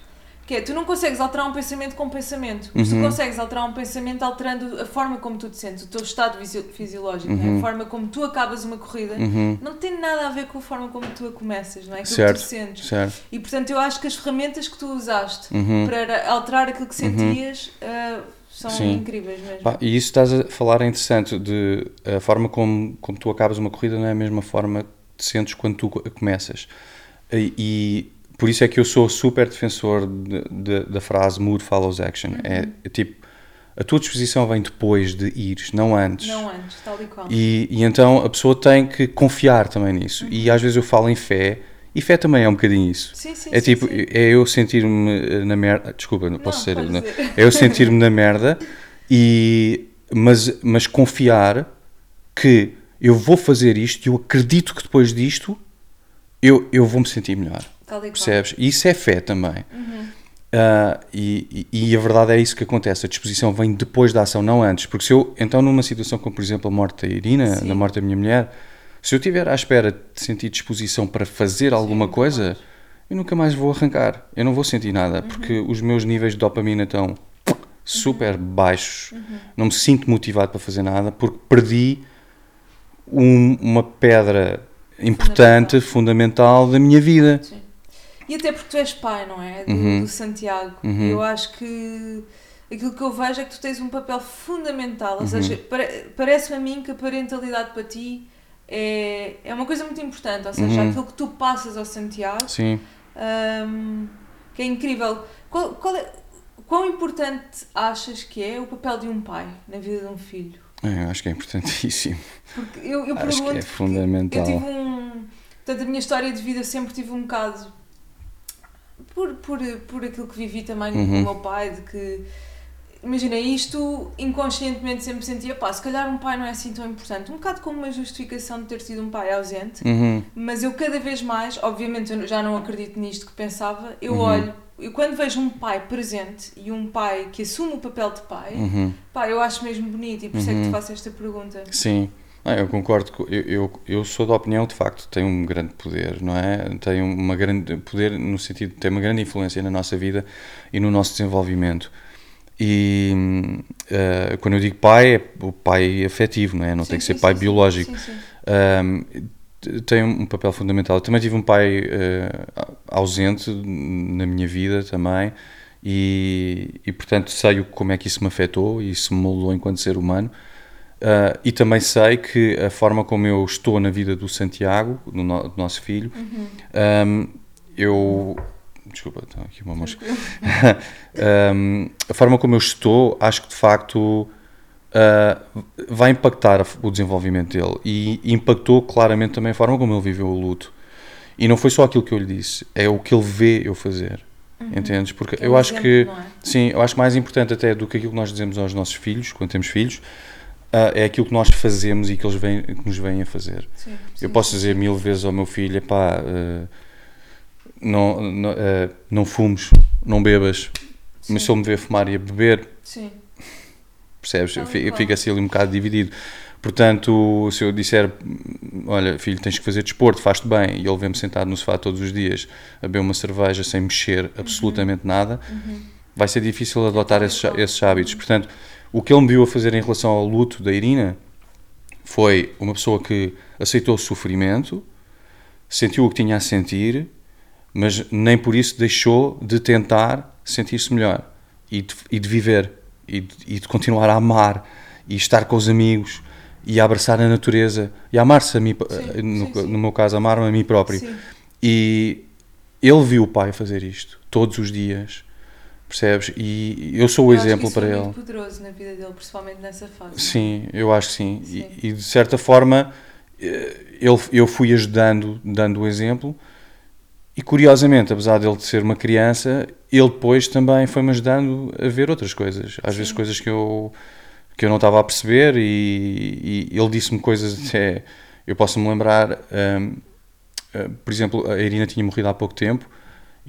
que é, tu não consegues alterar um pensamento com pensamento, mas Uhum. tu consegues alterar um pensamento alterando a forma como tu te sentes, o teu estado fisiológico, é? Uhum. a forma como tu acabas uma corrida. Uhum. Não tem nada a ver com a forma como tu a começas, não é? Aquilo Certo, que tu sentes. certo. E portanto eu acho que as ferramentas que tu usaste Uhum. para alterar aquilo que sentias ah, são Sim. incríveis mesmo. E isso estás a falar é interessante, de a forma como, como tu acabas uma corrida não é a mesma forma te sentes quando tu começas. E por isso é que eu sou super defensor de, de, da frase mood follows action. Uhum. É, é, tipo, a tua disposição vem depois de ires, não antes. Não antes, tal e qual. E, e então a pessoa tem que confiar também nisso. Uhum. E às vezes eu falo em fé, e fé também é um bocadinho isso. Sim, sim, É sim, tipo, sim. é eu sentir-me na merda. Desculpa, não posso ser. não- dizer. É eu sentir-me na merda, e, mas, mas confiar que eu vou fazer isto e eu acredito que depois disto eu, eu vou me sentir melhor. Percebes? E isso é fé também. Uhum. Ah, e, e- e a verdade é isso que acontece. A disposição vem depois da ação, não antes. Porque se eu, então, numa situação como, por exemplo, a morte da Irina, Sim. na morte da minha mulher, se eu estiver à espera de sentir disposição para fazer alguma nunca coisa, mais. eu nunca mais vou arrancar. Eu não vou sentir nada, Uhum. porque os meus níveis de dopamina estão super Uhum. baixos. Não me sinto motivado para fazer nada, porque perdi um- uma pedra importante, fundamental da minha vida. Sim. E até porque tu és pai, não é? Do, Uhum. do Santiago. Uhum. Eu acho que aquilo que eu vejo é que tu tens um papel fundamental. Uhum. Ou seja, pare- parece-me a mim que a parentalidade para ti é, é uma coisa muito importante. Ou seja, Uhum. aquilo que tu passas ao Santiago, Sim. hum, que é incrível. Qual, qual é, quão importante achas que é o papel de um pai na vida de um filho? É, eu acho que é importantíssimo. Porque eu, eu Acho que pergunto é porque fundamental. Eu tive um. Portanto, a minha história de vida sempre tive um bocado. Por, por, por aquilo que vivi também com Uhum. o meu pai, de que. Imagina, isto inconscientemente sempre sentia, pá, se calhar um pai não é assim tão importante. Um bocado como uma justificação de ter sido um pai ausente, Uhum. mas eu cada vez mais, obviamente eu já não acredito nisto que pensava, eu Uhum. olho, eu quando vejo um pai presente e um pai que assume o papel de pai, Uhum. pá, eu acho mesmo bonito e por isso é que te Uhum. faço esta pergunta. Sim, Ah, eu concordo. Eu, eu, eu sou da opinião, de facto, tem um grande poder, não é? Tem uma grande poder no sentido de ter uma grande influência na nossa vida e no nosso desenvolvimento. E eh, quando eu digo pai, é o pai afetivo, não é? Não Sim, tem que sim, ser pai sim, biológico. Um, tem um papel fundamental. Eu também tive um pai eh, ausente na minha vida também e, e portanto sei como é que isso me afetou e isso me moldou enquanto ser humano. Uh, e também sei que a forma como eu estou na vida do Santiago, do, no- do nosso filho, um, eu. Desculpa, está aqui uma mosca. Um, a forma como eu estou, acho que de facto uh, vai impactar o desenvolvimento dele e impactou claramente também a forma como ele viveu o luto. E não foi só aquilo que eu lhe disse, é o que ele vê eu fazer. Entendes? Porque Que é eu acho exemplo, que, é? sim, eu acho mais importante até do que aquilo que nós dizemos aos nossos filhos, quando temos filhos, uh, é aquilo que nós fazemos e que eles vêm, que nos vêm a fazer. Sim, Eu sim, posso sim. dizer mil vezes ao meu filho: epá, eh, não, não, eh, não fumes, não bebas, mas Sim. se ele me ver fumar e a beber, Sim, percebes? Tal e Fica, assim ali um bocado dividido. Portanto, se eu disser: olha, filho, tens que fazer desporto, faz-te bem, e ele vê-me sentado no sofá todos os dias a beber uma cerveja sem mexer absolutamente nada, vai ser difícil adotar Tal e esses, qual. esses hábitos. Portanto, o que ele me viu a fazer em relação ao luto da Irina foi uma pessoa que aceitou o sofrimento, sentiu o que tinha a sentir, mas nem por isso deixou de tentar sentir-se melhor e de, e de viver e de, e de continuar a amar e estar com os amigos e a abraçar a natureza e amar-se a mim, Sim, no, sim, sim. no meu caso, amar-me a mim próprio. E ele viu o pai fazer isto todos os dias, percebes? E eu sou o Eu que exemplo para ele. muito poderoso na vida dele, principalmente nessa fase. Sim, eu acho que sim. Sim. E, e, de certa forma eh, ele, eu fui ajudando, dando o exemplo. E curiosamente, apesar dele de ser uma criança, ele depois também foi-me ajudando a ver outras coisas. Às vezes Sim. coisas que eu, que eu não estava a perceber e, e ele disse-me coisas até... Eu posso-me lembrar, hum, eh, por exemplo, a Irina tinha morrido há pouco tempo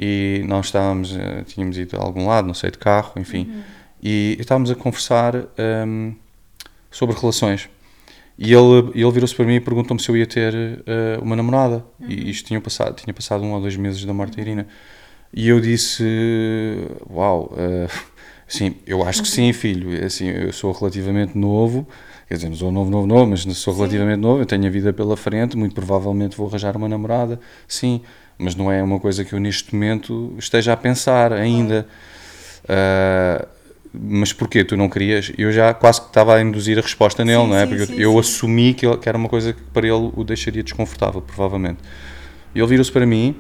e nós estávamos, eh, tínhamos ido a algum lado, não sei, de carro, enfim, Uhum. e estávamos a conversar hum, sobre relações. E ele, ele virou-se para mim e perguntou-me se eu ia ter eh, uma namorada. E isto tinha passado, tinha passado um ou dois meses da morte da Irina. E eu disse: Uau, eh, sim, eu acho que sim, filho. Assim, eu sou relativamente novo, quer dizer, não sou novo, novo, novo, mas sou Sim. relativamente novo. Eu tenho a vida pela frente, muito provavelmente vou arranjar uma namorada, sim. Mas não é uma coisa que eu neste momento esteja a pensar ainda. Ah, mas porquê? Tu não querias? Eu já quase que estava a induzir a resposta nele, Sim, não é? sim, Porque sim, eu, eu assumi que, ele- que era uma coisa que para ele o deixaria desconfortável, provavelmente. Ele virou-se para mim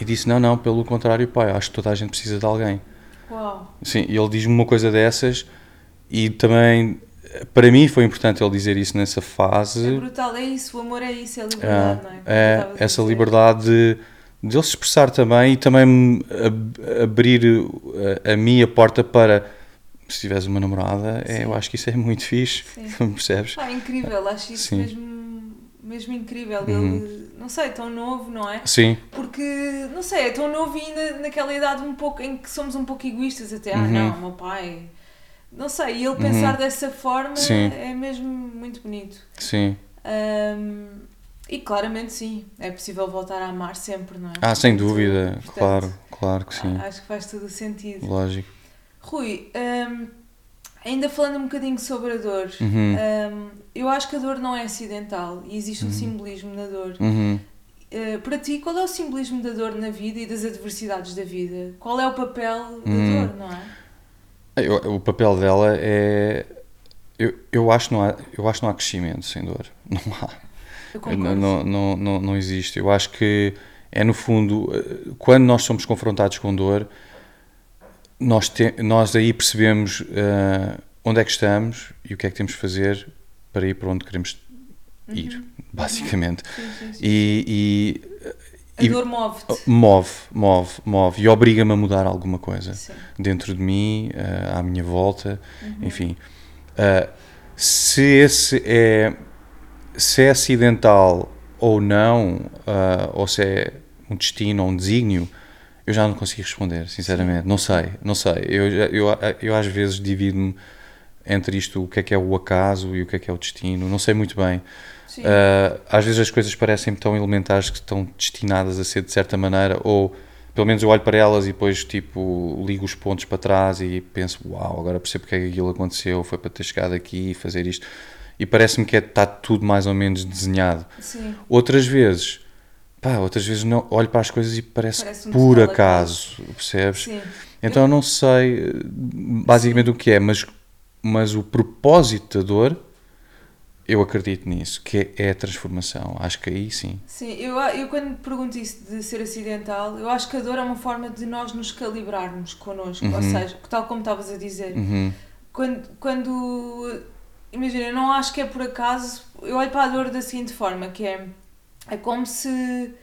e disse: Não, não, pelo contrário, pai, acho que toda a gente precisa de alguém. Uau. Sim, e ele diz-me uma coisa dessas e também, para mim, foi importante ele dizer isso nessa É fase. brutal, é isso, o amor é isso, é a É, liberdade, não é? Como é, a essa dizer. liberdade de, de ele se expressar também e também me ab- abrir a, a a porta para se tiveres uma namorada, é, eu acho que isso é muito fixe, Sim. percebes? Pá, é incrível, acho isso Sim. mesmo, mesmo incrível. Uhum. Ele, não sei, tão novo, não é? Sim, Porque, não sei, é tão novo e ainda naquela idade um pouco em que somos um pouco egoístas até. Ah, Uhum. não, meu pai. Não sei, e ele pensar dessa forma Sim. é mesmo muito bonito. sim. Ahm, e claramente sim, é possível voltar a amar sempre, não é? Ah, sem dúvida, portanto, claro, claro que sim, Acho que faz todo o sentido. lógico. Rui, ahm, ainda falando um bocadinho sobre a dor, Uhum, ahm, eu acho que a dor não é acidental e existe um simbolismo na dor. uhum. Uh, para ti, qual é o simbolismo da dor na vida e das adversidades da vida? Qual é o papel da Hum. dor, não é? Eu- o papel dela é. Eu, eu, acho que não há, eu acho que não há crescimento sem dor. Não há. Eu Não, concordo. não, não, não, existe. Eu acho que é no fundo, eh, quando nós somos confrontados com dor, nós, te, nós aí percebemos eh, onde é que estamos e o que é que temos de fazer para ir para onde queremos ir, basicamente. Sim, sim, sim. E, a e dor move-te. move, move, move e obriga-me a mudar alguma coisa Sim. dentro de mim, eh, à minha volta, enfim. Eh, se esse é se é acidental ou não, ah, ou se é um destino ou um desígnio, eu já não consigo responder, sinceramente. Não sei, não sei. Eu, já- eu, eu às vezes divido-me entre isto, o que é que é o acaso e o que é que é o destino. Não sei muito bem. Sim. Uh, às vezes as coisas parecem tão elementares que estão destinadas a ser de certa maneira, ou pelo menos eu olho para elas e depois tipo ligo os pontos para trás e penso, uau, agora percebo porque é que aquilo aconteceu, foi para ter chegado aqui e fazer isto. E parece-me que é, está tudo mais ou menos desenhado. Sim. Outras vezes, pá, outras vezes não, olho para as coisas e parece, Parece um por total acaso, percebes? Sim. Então eu não sei basicamente o que é, mas, mas o propósito da dor, eu acredito nisso, que é, a transformação. Acho que aí sim. Sim, eu, eu quando pergunto isso de ser acidental, eu acho que a dor é uma forma de nós nos calibrarmos connosco. Ou Uhum. seja, tal como estavas a dizer, Uhum, quando, quando imagina, eu não acho que é por acaso, eu olho para a dor da seguinte forma, que é, é como se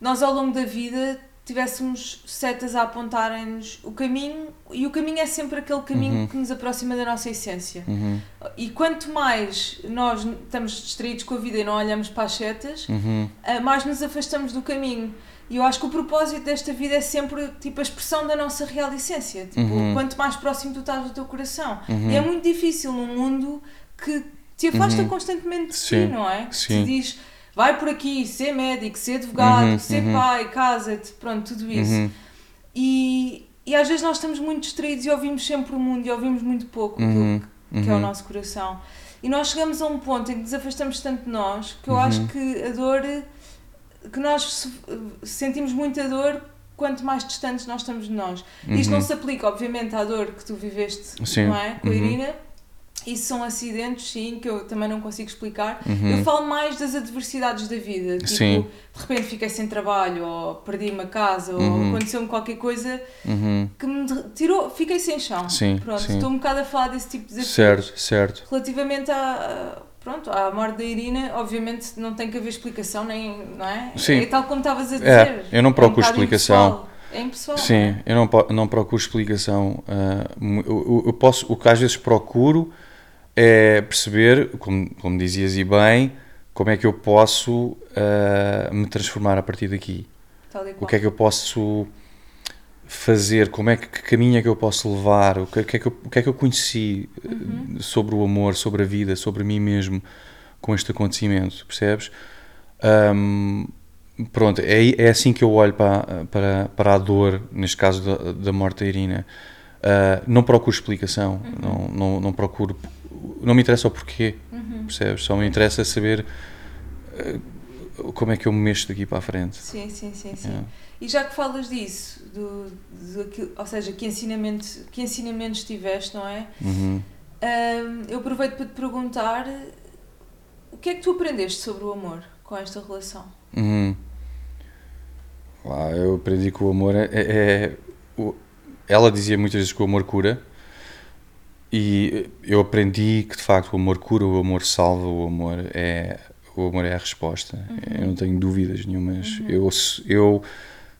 nós ao longo da vida tivéssemos setas a apontarem-nos o caminho e o caminho é sempre aquele caminho Uhum. que nos aproxima da nossa essência. uhum, E quanto mais nós estamos distraídos com a vida e não olhamos para as setas, uhum, ah, mais nos afastamos do caminho. E eu acho que o propósito desta vida é sempre tipo a expressão da nossa real essência. Tipo, Uhum. quanto mais próximo tu estás do teu coração. Uhum. E é muito difícil num mundo que te afasta Uhum. constantemente de ti, não é? Que sim. te diz, vai por aqui, ser médico, ser advogado, Uhum, ser uhum. pai, casa-te, pronto, tudo isso. uhum, E, e às vezes nós estamos muito distraídos e ouvimos sempre o mundo e ouvimos muito pouco aquilo uhum, que é o uhum. nosso coração. E nós chegamos a um ponto em que nos afastamos tanto de nós que eu Uhum. acho que a dor, que nós se- sentimos muita dor quanto mais distantes nós estamos de nós. Isto não se aplica, obviamente, à dor que tu viveste, Sim. não é? Com a. Irina. Isso são acidentes, sim, que eu também não consigo explicar. Uhum. Eu falo mais das adversidades da vida. Tipo, Sim. de repente fiquei sem trabalho, ou perdi uma casa, ou Uhum. aconteceu-me qualquer coisa Uhum. que me tirou, fiquei sem chão. Sim, Pronto, sim. estou um bocado a falar desse tipo de desafios. Certo, certo. Relativamente à, pronto, à morte da Irina, obviamente não tem que haver explicação, nem, não é? Sim. É tal como estavas a dizer. É, eu não procuro um bocado explicação. impessoal. É impessoal. Sim, eu não, não procuro explicação. mu- eu, eu posso, o que às vezes procuro é perceber, como, como dizias e bem, como é que eu posso ah, me transformar a partir daqui. O que é que eu posso fazer, como é que, que caminho é que eu posso levar, o que, é que, eu, o que é que eu conheci eh, sobre o amor, sobre a vida, sobre mim mesmo com este acontecimento, percebes? Ahm, pronto, é, é assim que eu olho para, para, para a dor, neste caso da, da morte da Irina. Ah, não procuro explicação, não, não, não procuro, não me interessa o porquê, Uhum. percebes? Só me interessa saber eh, como é que eu me mexo daqui para a frente. Sim, sim, sim, sim. Yeah. E já que falas disso, do, do, ou seja, que, ensinamento, que ensinamentos tiveste, não é? Uhum. Ahm, eu aproveito para te perguntar o que é que tu aprendeste sobre o amor com esta relação? Uhum. Eu aprendi que o amor é, é- é- o- Ela dizia muitas vezes que o amor cura, e eu aprendi que de facto o amor cura, o amor salva, o amor é, o amor é a resposta. Eu não tenho dúvidas nenhumas. Eu, se- eu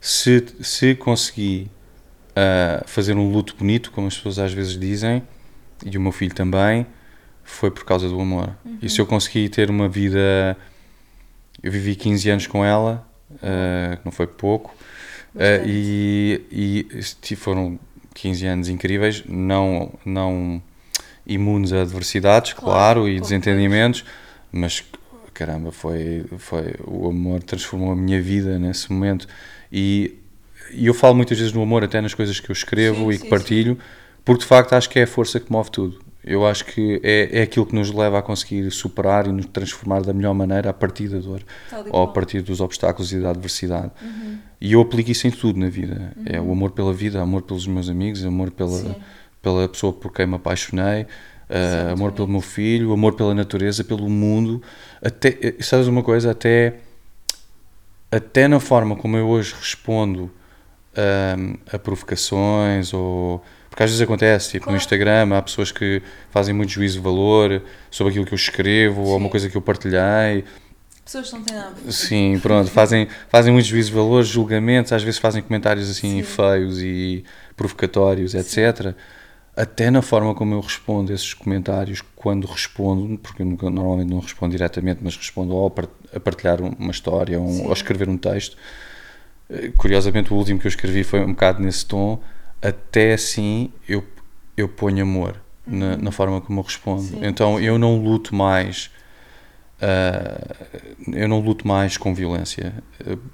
se, se consegui ah, fazer um luto bonito, como as pessoas às vezes dizem, e o meu filho também, foi por causa do amor. E se eu consegui ter uma vida. Eu vivi 15 anos com ela, ah, que não foi pouco, Bastante. e, e foram 15 anos incríveis, não, não imunes a adversidades, Claro, claro, e desentendimentos, mas caramba, foi, foi o amor transformou a minha vida nesse momento. E, e eu falo muitas vezes no amor, até nas coisas que eu escrevo Sim, e que sim, partilho, porque de facto acho que é a força que move tudo. Eu acho que é, é aquilo que nos leva a conseguir superar e nos transformar da melhor maneira a partir da dor ou a partir dos obstáculos e da adversidade. Uhum. E eu aplico isso em tudo na vida. É o amor pela vida, amor pelos meus amigos, amor pela, Sim. pela pessoa por quem me apaixonei, uh, amor pelo meu filho, amor pela natureza, pelo mundo. Até, eh, sabes uma coisa? Até, até na forma como eu hoje respondo um, a provocações ou. Porque às vezes acontece, tipo Claro. no Instagram, há pessoas que fazem muito juízo de valor sobre aquilo que eu escrevo ou uma Sim. coisa que eu partilhei. Pessoas que não têm nada. Sim, pronto, fazem, fazem muitos juízos de valores, julgamentos, às vezes fazem comentários assim Sim. feios e provocatórios, etc. Até na forma como eu respondo esses comentários, quando respondo, porque eu nunca- normalmente não respondo diretamente, mas respondo ao a partilhar um- uma história ou, Sim. ou escrever um texto. Eh, Curiosamente, o último que eu escrevi foi um bocado nesse tom. Até assim, eu, eu ponho amor na, na forma como eu respondo. Sim, Então, eu não luto mais. ah, eu não luto mais com violência.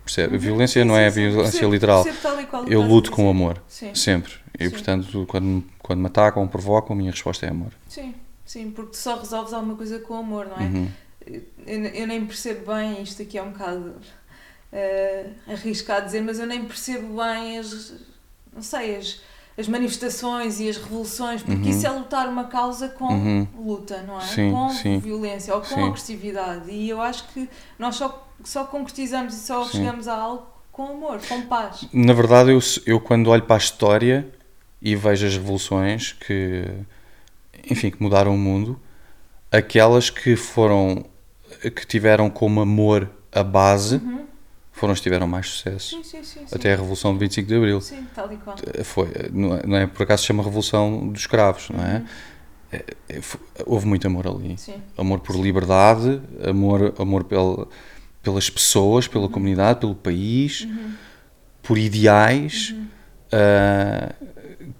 Percebe? Uhum. Violência Sim, não sim, é sim. violência Percebo- literal. percebo Eu luto com amor, Sim. sempre. E Sim. portanto, quando, quando me atacam ou provocam, a minha resposta é amor. Sim, sim, porque tu só resolves alguma coisa com amor, não é? Uhum. Eu, eu nem percebo bem, isto aqui é um bocado eh, arriscado dizer, mas eu nem percebo bem as, não sei, as, as manifestações e as revoluções, porque Uhum. isso é lutar uma causa com Uhum. luta, não é? Sim, com sim. violência ou com Sim. agressividade. E eu acho que nós só, só concretizamos e só chegamos a algo com amor, com paz. Na verdade, eu, eu quando olho para a história e vejo as revoluções que, enfim, que mudaram o mundo, aquelas que foram, que tiveram como amor a base, Uhum. Foram as que tiveram mais sucesso. Sim, sim, sim. Até a Revolução de 25 de Abril. Sim, tal e qual. Foi, não é, não é por acaso se chama Revolução dos Escravos, não é? Uhum. Fo- Houve muito amor ali. Amor por liberdade, amor, amor pel- pelas pessoas, pela comunidade, pelo país, Uhum. por ideais, ah,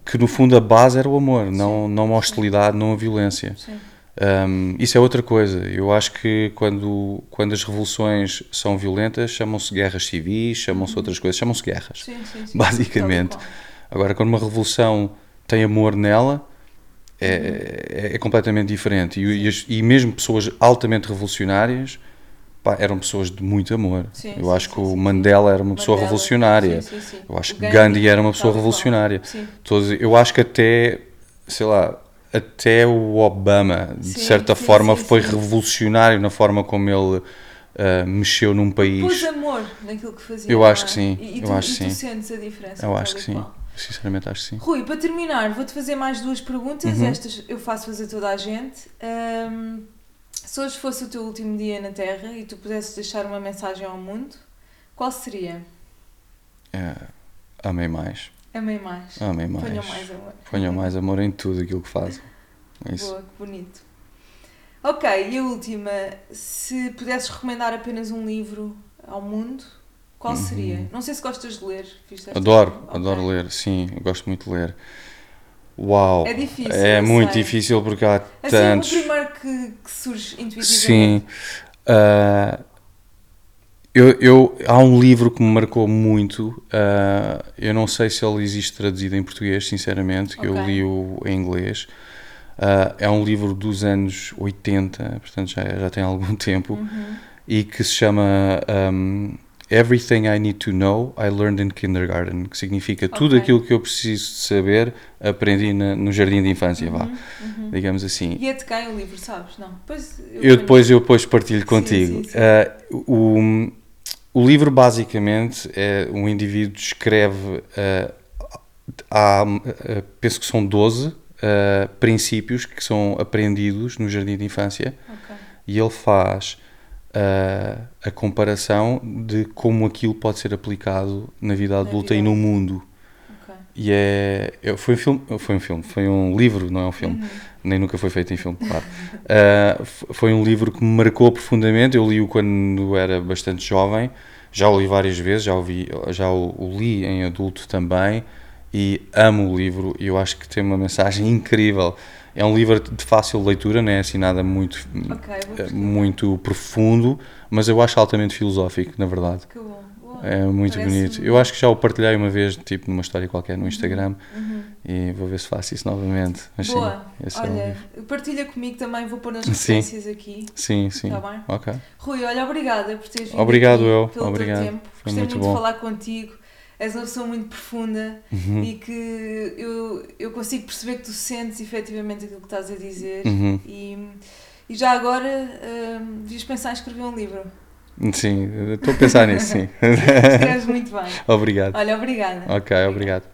que no fundo a base era o amor, não, não a hostilidade, não a violência. Sim. Um, isso é outra coisa. Eu acho que quando, quando as revoluções são violentas, chamam-se guerras civis, chamam-se outras coisas, chamam-se guerras. Sim, sim, sim. Basicamente. Agora, quando uma revolução tem amor nela, é, é, é completamente diferente. E, e as- e mesmo pessoas altamente revolucionárias pá, eram pessoas de muito amor. Eu acho que o. Mandela era uma pessoa Mandela, revolucionária. sim, sim, sim. Eu acho O que Gandhi era uma pessoa revolucionária. Todos, eu acho que até, sei lá, até o Obama, de Sim, certa sim, forma, sim, foi revolucionário na forma como ele ah, mexeu num país. Pôs amor naquilo que fazia. Eu acho é? que sim, E, e eu tu, acho e tu sim. sentes a diferença. Eu acho que sim. qual. Sinceramente, acho que sim. Rui, para terminar, vou-te fazer mais duas perguntas. Uhum. Estas eu faço fazer a toda a gente. Ahm, se hoje fosse o teu último dia na Terra e tu pudesses deixar uma mensagem ao mundo, qual seria? É, amei mais. Amei mais. Amei mais. Ponham mais amor. Ponham mais amor em tudo aquilo que fazem. É isso. Boa, que bonito. Ok, e a última. Se pudesses recomendar apenas um livro ao mundo, qual Uhum. seria? Não sei se gostas de ler. Adoro, adoro ler, sim, gosto muito de ler. Uau! É difícil. É muito sei. difícil porque há Assim, tantos. o primeiro que, que surge intuitivamente. Sim. Ah, eu, eu, há um livro que me marcou muito. ah, eu não sei se ele existe traduzido em português, sinceramente. que Eu li-o em inglês. Ah, é um livro dos anos 80, portanto já, já tem algum tempo. Uhum. e que se chama um, Everything I Need to Know I Learned in Kindergarten, que significa tudo Ok. aquilo que eu preciso de saber aprendi na- no jardim de infância, vá, Uhum. digamos assim. E é de quem o livro, sabes? Não. Pois Eu depois, eu depois partilho contigo. sim, sim. Ah, o, o livro basicamente é um indivíduo escreve ah, há, ah, penso que são 12 ah, princípios que são aprendidos no jardim de infância Ok. e ele faz ah, a comparação de como aquilo pode ser aplicado na vida adulta e vida no mundo. ok. E é, é- foi um filme, foi um filme, foi um livro, não é um filme Uhum. nem nunca foi feito em filme, claro. Uh, foi um livro que me marcou profundamente. Eu li-o quando era bastante jovem, já o li várias vezes, já o, vi, já o, o li em adulto também e amo o livro. E eu acho que tem uma mensagem incrível. É um livro de fácil leitura, não é assim nada muito, Ok, vou eh, muito profundo, mas eu acho altamente filosófico, na verdade. Que bom. É muito bonito. Eu acho que já o partilhei uma vez, tipo numa história qualquer no Instagram, Uhum. e vou ver se faço isso novamente. Mas Boa. sim, esse é um Olha, partilha comigo também, vou pôr nas Sim. referências aqui. Sim, sim. Tá bem? Ok. Rui, olha, obrigada por teres vindo Obrigado aqui, eu, pelo obrigado. teu tempo. Foi Gostei muito muito bom. de falar contigo. És uma pessoa muito profunda Uhum. e que eu, eu consigo perceber que tu sentes efetivamente aquilo que estás a dizer. Uhum. E, e já agora hum, devias pensar em escrever um livro. Sim, estou a pensar nisso, sim. Escreves muito bem. obrigado. Olha, obrigada. Ok, obrigado.